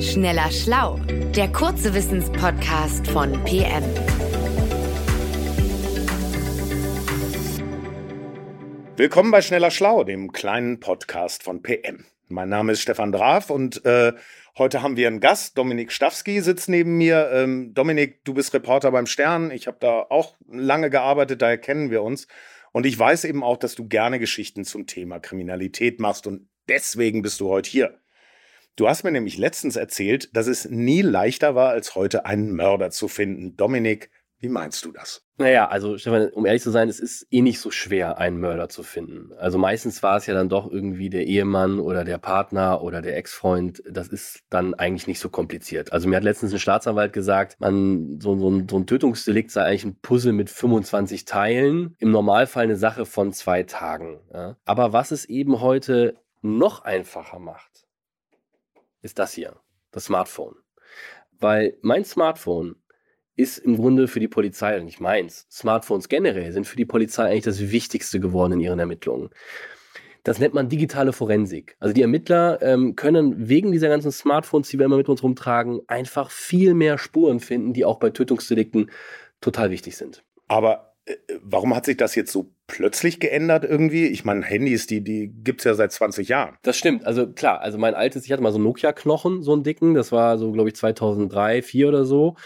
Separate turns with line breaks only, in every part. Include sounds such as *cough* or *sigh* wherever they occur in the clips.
Schneller Schlau, der kurze Wissenspodcast von PM.
Willkommen bei Schneller Schlau, dem kleinen Podcast von PM. Mein Name ist Stefan Draf und äh, heute haben wir einen Gast. Dominik Stawski sitzt neben mir. Ähm, Dominik, du bist Reporter beim Stern. Ich habe da auch lange gearbeitet, daher kennen wir uns. Und ich weiß eben auch, dass du gerne Geschichten zum Thema Kriminalität machst und deswegen bist du heute hier. Du hast mir nämlich letztens erzählt, dass es nie leichter war, als heute einen Mörder zu finden. Dominik, wie meinst du das?
Naja, also Stefan, um ehrlich zu sein, es ist eh nicht so schwer, einen Mörder zu finden. Also meistens war es ja dann doch irgendwie der Ehemann oder der Partner oder der Ex-Freund. Das ist dann eigentlich nicht so kompliziert. Also mir hat letztens ein Staatsanwalt gesagt, man, so, so, ein, so ein Tötungsdelikt sei eigentlich ein Puzzle mit 25 Teilen. Im Normalfall eine Sache von zwei Tagen. Ja. Aber was es eben heute noch einfacher macht, ist das hier, das Smartphone. Weil mein Smartphone ist im Grunde für die Polizei, nicht meins, Smartphones generell sind für die Polizei eigentlich das Wichtigste geworden in ihren Ermittlungen. Das nennt man digitale Forensik. Also die Ermittler ähm, können wegen dieser ganzen Smartphones, die wir immer mit uns rumtragen, einfach viel mehr Spuren finden, die auch bei Tötungsdelikten total wichtig sind.
Aber äh, warum hat sich das jetzt so plötzlich geändert irgendwie? Ich meine, Handys, die, die gibt es ja seit 20 Jahren.
Das stimmt. Also klar, also mein altes, ich hatte mal so Nokia-Knochen, so einen dicken, das war so, glaube ich, 2003, 2004 oder so.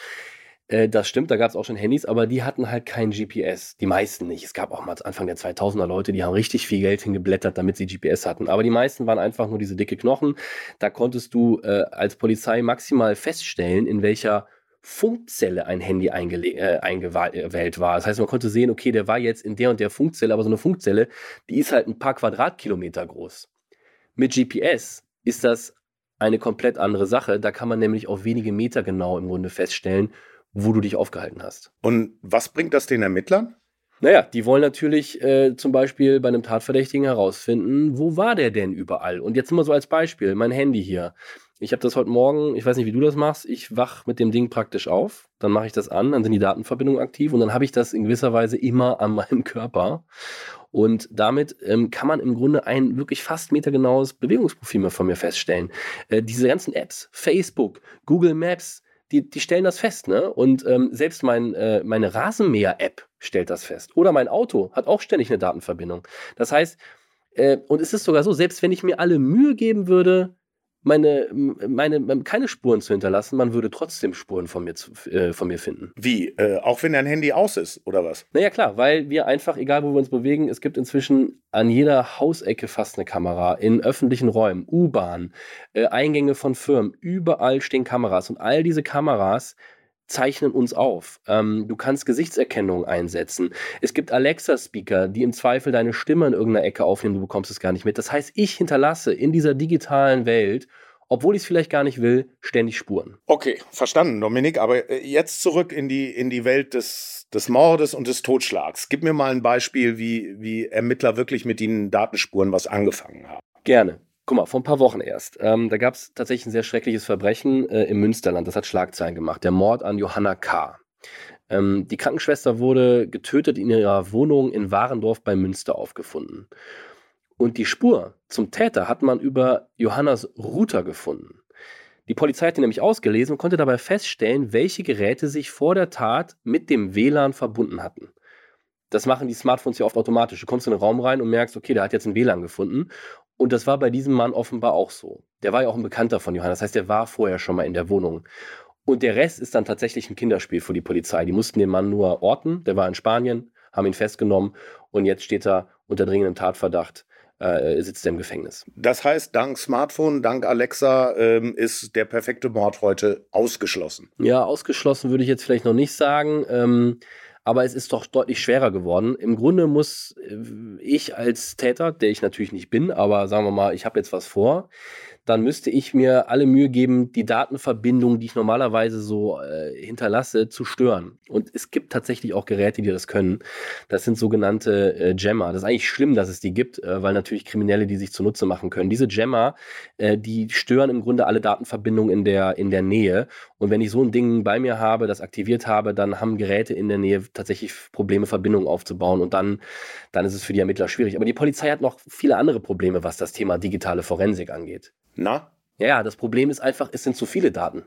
Äh, das stimmt, da gab es auch schon Handys, aber die hatten halt kein GPS. Die meisten nicht. Es gab auch mal Anfang der 2000er Leute, die haben richtig viel Geld hingeblättert, damit sie GPS hatten. Aber die meisten waren einfach nur diese dicke Knochen. Da konntest du äh, als Polizei maximal feststellen, in welcher Funkzelle ein Handy äh, eingewählt war. Das heißt, man konnte sehen, okay, der war jetzt in der und der Funkzelle, aber so eine Funkzelle, die ist halt ein paar Quadratkilometer groß. Mit GPS ist das eine komplett andere Sache. Da kann man nämlich auf wenige Meter genau im Grunde feststellen, wo du dich aufgehalten hast.
Und was bringt das den Ermittlern?
Naja, die wollen natürlich äh, zum Beispiel bei einem Tatverdächtigen herausfinden, wo war der denn überall? Und jetzt immer so als Beispiel, mein Handy hier. Ich habe das heute Morgen, ich weiß nicht, wie du das machst, ich wach mit dem Ding praktisch auf, dann mache ich das an, dann sind die Datenverbindungen aktiv und dann habe ich das in gewisser Weise immer an meinem *laughs* Körper. Und damit ähm, kann man im Grunde ein wirklich fast metergenaues Bewegungsprofil von mir feststellen. Äh, diese ganzen Apps, Facebook, Google Maps, die, die stellen das fest, ne? Und ähm, selbst mein, äh, meine Rasenmäher-App stellt das fest. Oder mein Auto hat auch ständig eine Datenverbindung. Das heißt, äh, und es ist sogar so, selbst wenn ich mir alle Mühe geben würde, meine, meine, keine Spuren zu hinterlassen, man würde trotzdem Spuren von mir, zu, äh, von mir finden.
Wie? Äh, auch wenn dein Handy aus ist, oder was?
Naja, klar, weil wir einfach, egal wo wir uns bewegen, es gibt inzwischen an jeder Hausecke fast eine Kamera, in öffentlichen Räumen, U-Bahn, äh, Eingänge von Firmen, überall stehen Kameras und all diese Kameras zeichnen uns auf. Ähm, du kannst Gesichtserkennung einsetzen. Es gibt Alexa-Speaker, die im Zweifel deine Stimme in irgendeiner Ecke aufnehmen, du bekommst es gar nicht mit. Das heißt, ich hinterlasse in dieser digitalen Welt obwohl ich es vielleicht gar nicht will, ständig Spuren.
Okay, verstanden, Dominik. Aber äh, jetzt zurück in die, in die Welt des, des Mordes und des Totschlags. Gib mir mal ein Beispiel, wie, wie Ermittler wirklich mit den Datenspuren was angefangen haben.
Gerne. Guck mal, vor ein paar Wochen erst. Ähm, da gab es tatsächlich ein sehr schreckliches Verbrechen äh, im Münsterland. Das hat Schlagzeilen gemacht. Der Mord an Johanna K. Ähm, die Krankenschwester wurde getötet in ihrer Wohnung in Warendorf bei Münster aufgefunden. Und die Spur zum Täter hat man über Johannas Router gefunden. Die Polizei hat ihn nämlich ausgelesen und konnte dabei feststellen, welche Geräte sich vor der Tat mit dem WLAN verbunden hatten. Das machen die Smartphones ja oft automatisch. Du kommst in den Raum rein und merkst, okay, der hat jetzt ein WLAN gefunden. Und das war bei diesem Mann offenbar auch so. Der war ja auch ein Bekannter von Johannes. Das heißt, der war vorher schon mal in der Wohnung. Und der Rest ist dann tatsächlich ein Kinderspiel für die Polizei. Die mussten den Mann nur orten. Der war in Spanien, haben ihn festgenommen und jetzt steht er unter dringendem Tatverdacht äh, sitzt er im Gefängnis.
Das heißt, dank Smartphone, dank Alexa ähm, ist der perfekte Mord heute ausgeschlossen.
Ja, ausgeschlossen würde ich jetzt vielleicht noch nicht sagen. Ähm, aber es ist doch deutlich schwerer geworden. Im Grunde muss äh, ich als Täter, der ich natürlich nicht bin, aber sagen wir mal, ich habe jetzt was vor, dann müsste ich mir alle Mühe geben, die Datenverbindung, die ich normalerweise so äh, hinterlasse, zu stören. Und es gibt tatsächlich auch Geräte, die das können. Das sind sogenannte äh, Jammer. Das ist eigentlich schlimm, dass es die gibt, äh, weil natürlich Kriminelle die sich zunutze machen können. Diese Jammer, äh, die stören im Grunde alle Datenverbindungen in der, in der Nähe. Und wenn ich so ein Ding bei mir habe, das aktiviert habe, dann haben Geräte in der Nähe tatsächlich Probleme, Verbindungen aufzubauen. Und dann, dann ist es für die Ermittler schwierig. Aber die Polizei hat noch viele andere Probleme, was das Thema digitale Forensik angeht.
Na?
Ja, das Problem ist einfach, es sind zu viele Daten.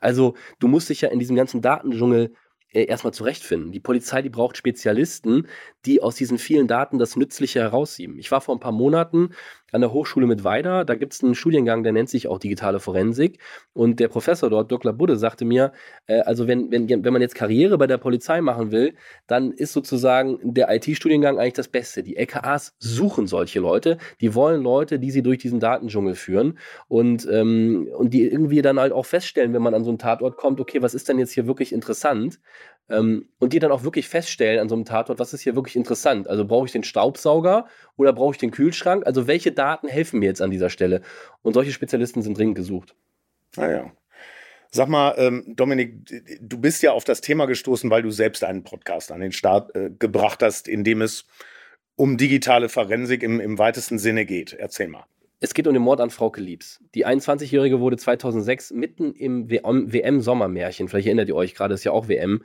Also du musst dich ja in diesem ganzen Datendschungel äh, erstmal zurechtfinden. Die Polizei, die braucht Spezialisten, die aus diesen vielen Daten das Nützliche herausziehen. Ich war vor ein paar Monaten an der Hochschule mit Weida, da gibt es einen Studiengang, der nennt sich auch digitale Forensik. Und der Professor dort, Dr. Budde, sagte mir, äh, also wenn, wenn, wenn man jetzt Karriere bei der Polizei machen will, dann ist sozusagen der IT-Studiengang eigentlich das Beste. Die LKAs suchen solche Leute, die wollen Leute, die sie durch diesen Datendschungel führen und, ähm, und die irgendwie dann halt auch feststellen, wenn man an so einen Tatort kommt, okay, was ist denn jetzt hier wirklich interessant? Ähm, und die dann auch wirklich feststellen an so einem Tatort, was ist hier wirklich interessant? Also brauche ich den Staubsauger oder brauche ich den Kühlschrank? Also welche Daten helfen mir jetzt an dieser Stelle? Und solche Spezialisten sind dringend gesucht.
Naja. Ah Sag mal, ähm, Dominik, du bist ja auf das Thema gestoßen, weil du selbst einen Podcast an den Start äh, gebracht hast, in dem es um digitale Forensik im, im weitesten Sinne geht. Erzähl mal.
Es geht um den Mord an Frauke Liebs. Die 21-Jährige wurde 2006 mitten im WM-Sommermärchen, vielleicht erinnert ihr euch gerade, ist ja auch WM,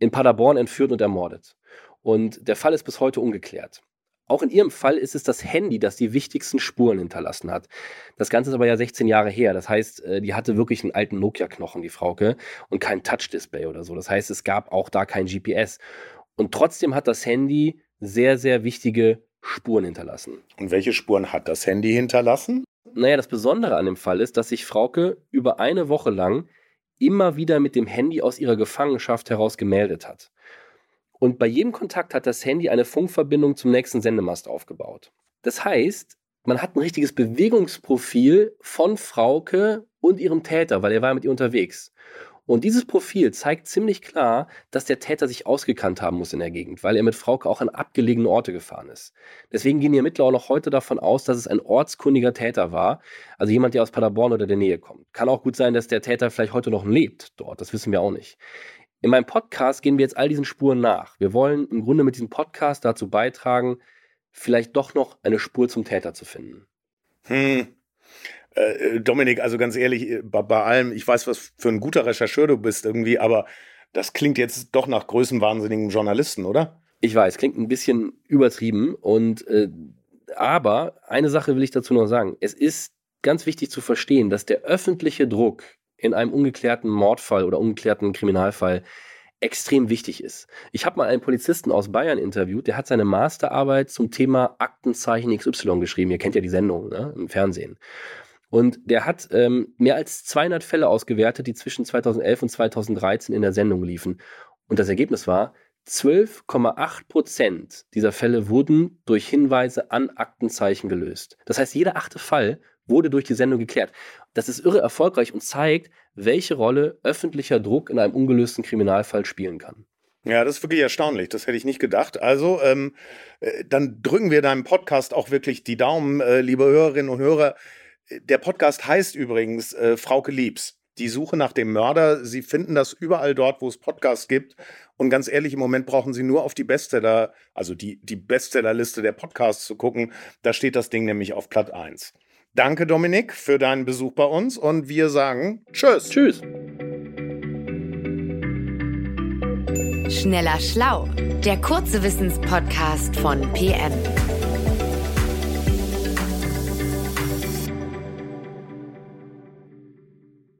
in Paderborn entführt und ermordet. Und der Fall ist bis heute ungeklärt. Auch in ihrem Fall ist es das Handy, das die wichtigsten Spuren hinterlassen hat. Das Ganze ist aber ja 16 Jahre her. Das heißt, äh, die hatte wirklich einen alten Nokia-Knochen, die Frauke, und kein Touch-Display oder so. Das heißt, es gab auch da kein GPS. Und trotzdem hat das Handy sehr, sehr wichtige Spuren hinterlassen.
Und welche Spuren hat das Handy hinterlassen?
Naja, das Besondere an dem Fall ist, dass sich Frauke über eine Woche lang immer wieder mit dem Handy aus ihrer Gefangenschaft heraus gemeldet hat. Und bei jedem Kontakt hat das Handy eine Funkverbindung zum nächsten Sendemast aufgebaut. Das heißt, man hat ein richtiges Bewegungsprofil von Frauke und ihrem Täter, weil er war mit ihr unterwegs. Und dieses Profil zeigt ziemlich klar, dass der Täter sich ausgekannt haben muss in der Gegend, weil er mit Frauke auch an abgelegene Orte gefahren ist. Deswegen gehen die Ermittler auch noch heute davon aus, dass es ein ortskundiger Täter war, also jemand, der aus Paderborn oder der Nähe kommt. Kann auch gut sein, dass der Täter vielleicht heute noch lebt dort, das wissen wir auch nicht. In meinem Podcast gehen wir jetzt all diesen Spuren nach. Wir wollen im Grunde mit diesem Podcast dazu beitragen, vielleicht doch noch eine Spur zum Täter zu finden.
Hm, äh, Dominik, also ganz ehrlich, äh, bei, bei, allem, ich weiß, was für ein guter Rechercheur du bist irgendwie, aber das klingt jetzt doch nach größenwahnsinnigen Journalisten, oder?
Ich weiß, klingt ein bisschen übertrieben und äh, aber eine Sache will ich dazu noch sagen. Es ist ganz wichtig zu verstehen, dass der öffentliche Druck in einem ungeklärten Mordfall oder ungeklärten Kriminalfall extrem wichtig ist. Ich habe mal einen Polizisten aus Bayern interviewt, der hat seine Masterarbeit zum Thema Aktenzeichen XY geschrieben. Ihr kennt ja die Sendung ne, im Fernsehen. Und der hat ähm, mehr als 200 Fälle ausgewertet, die zwischen 2011 und 2013 in der Sendung liefen. Und das Ergebnis war, 12,8 Prozent dieser Fälle wurden durch Hinweise an Aktenzeichen gelöst. Das heißt, jeder achte Fall wurde durch die Sendung geklärt. Das ist irre erfolgreich und zeigt, welche Rolle öffentlicher Druck in einem ungelösten Kriminalfall spielen kann.
Ja, das ist wirklich erstaunlich. Das hätte ich nicht gedacht. Also, ähm, äh, dann drücken wir deinem Podcast auch wirklich die Daumen, äh, liebe Hörerinnen und Hörer. Der Podcast heißt übrigens äh, Frauke Liebs. Die Suche nach dem Mörder. Sie finden das überall dort, wo es Podcasts gibt. Und ganz ehrlich, im Moment brauchen Sie nur auf die Bestseller, also die, die Bestsellerliste der Podcasts zu gucken. Da steht das Ding nämlich auf Platt 1. Danke, Dominik, für deinen Besuch bei uns und wir sagen Tschüss.
Tschüss.
Schneller Schlau, der kurze Wissenspodcast von PM.